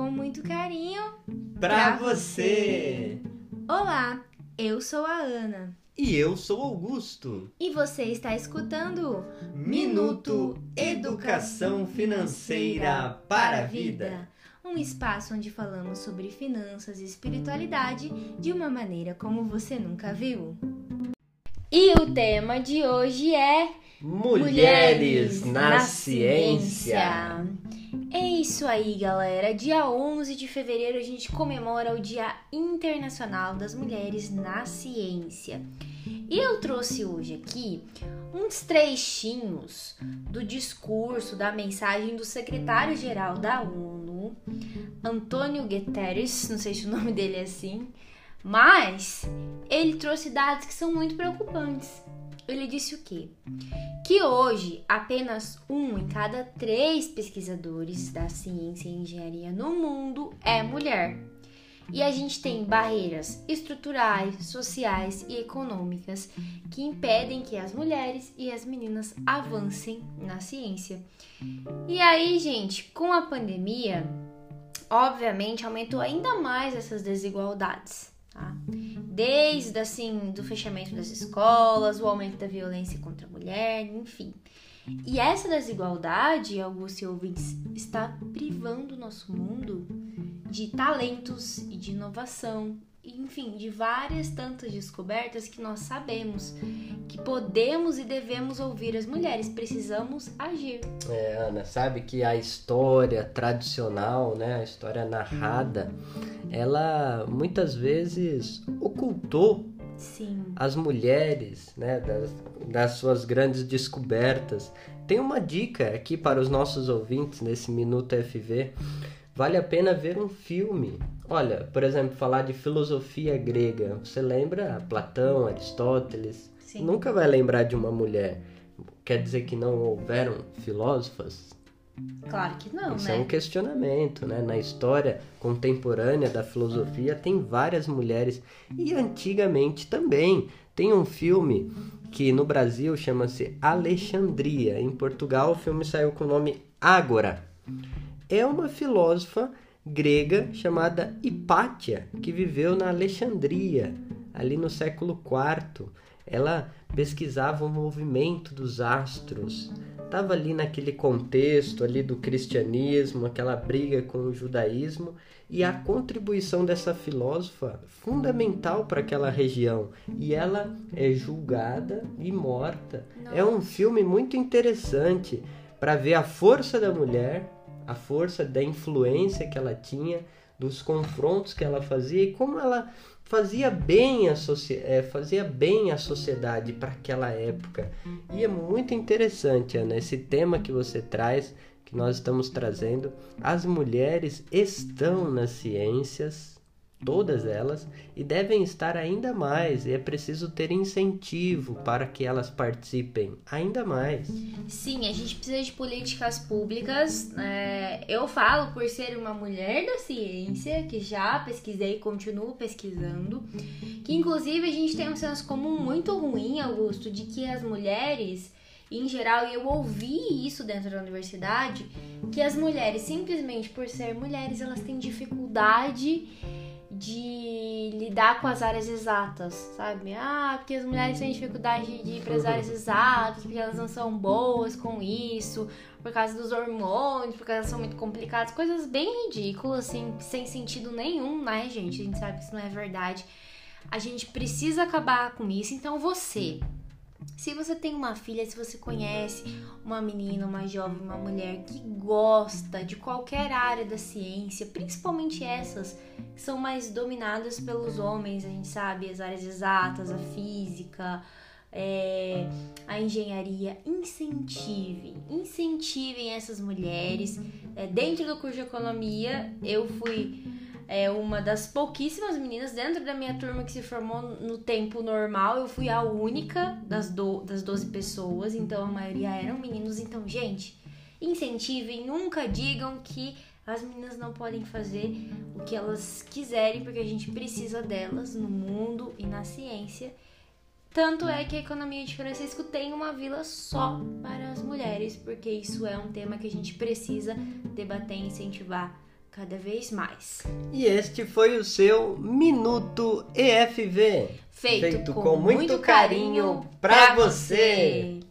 com muito carinho Pra você! Olá, eu sou a Ana E eu sou Augusto. e você está escutando Minuto Educação Financeira para a Vida. Um espaço onde falamos sobre finanças e espiritualidade de uma maneira como você nunca viu. E o tema de hoje é Mulheres, na, ciência. É isso aí, galera. Dia 11 de fevereiro a gente comemora o Dia Internacional das Mulheres na Ciência. E eu trouxe hoje aqui uns trechinhos do discurso, da mensagem do secretário-geral da ONU, Antônio Guterres, não sei se o nome dele é assim, mas ele trouxe dados que são muito preocupantes. Ele disse o quê? Que hoje apenas um em cada três pesquisadores da ciência e engenharia no mundo é mulher. E a gente tem barreiras estruturais, sociais e econômicas que impedem que as mulheres e as meninas avancem na ciência. E aí, gente, com a pandemia, obviamente aumentou ainda mais essas desigualdades. Tá? Desde assim do fechamento das escolas, o aumento da violência contra a mulher, enfim. E essa desigualdade, Augusto e ouvintes, está privando o nosso mundo de talentos e de inovação, enfim, de várias tantas descobertas que nós sabemos que podemos e devemos ouvir as mulheres, precisamos agir. É, Ana, sabe que a história tradicional, né, a história narrada, ela muitas vezes ocultou Sim. as mulheres, né, das, das suas grandes descobertas. Tem uma dica aqui para os nossos ouvintes nesse Minuto FV. Vale a pena ver um filme. Olha, por exemplo, falar de filosofia grega. Você lembra Platão, Aristóteles? Sim. Nunca vai lembrar de uma mulher. Quer dizer que não houveram filósofas? Claro que não, Isso né? é um questionamento, né? Na história contemporânea da filosofia tem várias mulheres e antigamente também. Tem um filme que no Brasil chama-se Alexandria. Em Portugal o filme saiu com o nome Ágora. É uma filósofa grega chamada Hipátia que viveu na Alexandria, ali no século IV. Ela pesquisava o movimento dos astros, estava ali naquele contexto ali do cristianismo, aquela briga com o judaísmo e a contribuição dessa filósofa fundamental para aquela região. E ela é julgada e morta. É um filme muito interessante para ver a força da mulher, a força da influência que ela tinha, dos confrontos que ela fazia e como ela fazia bem a, eh, fazia bem a sociedade para aquela época. E é muito interessante, Ana, esse tema que você traz, que nós estamos trazendo. As mulheres estão nas ciências, todas elas, e devem estar ainda mais. E é preciso ter incentivo para que elas participem ainda mais. Sim, a gente precisa de políticas públicas. é, eu falo por ser uma mulher da ciência, que já pesquisei e continuo pesquisando, que inclusive a gente tem um senso comum muito ruim, Augusto, de que as mulheres, em geral, eu ouvi isso dentro da universidade, que as mulheres, simplesmente por ser mulheres, elas têm dificuldade de lidar com as áreas exatas, sabe? Ah, porque as mulheres têm dificuldade de ir para as áreas exatas, porque elas não são boas com isso, por causa dos hormônios, porque elas são muito complicadas, coisas bem ridículas, assim, sem sentido nenhum, né, gente? A gente sabe que isso não é verdade. A gente precisa acabar com isso. Então, você, se você tem uma filha, se você conhece uma menina, uma jovem, uma mulher que gosta de qualquer área da ciência, principalmente essas que são mais dominadas pelos homens, a gente sabe, as áreas exatas, a física, é, a engenharia, incentivem, incentivem essas mulheres. É, dentro do curso de economia, eu fui é uma das pouquíssimas meninas dentro da minha turma que se formou no tempo normal. Eu fui a única das, do, das 12 pessoas, então a maioria eram meninos. Então, gente, incentivem, nunca digam que as meninas não podem fazer o que elas quiserem, porque a gente precisa delas no mundo e na ciência. Tanto é que a economia de Francisco tem uma vila só para as mulheres, porque isso é um tema que a gente precisa debater e incentivar cada vez mais. E este foi o seu Minuto EFV. Feito, Feito com, com, muito carinho, para você. você.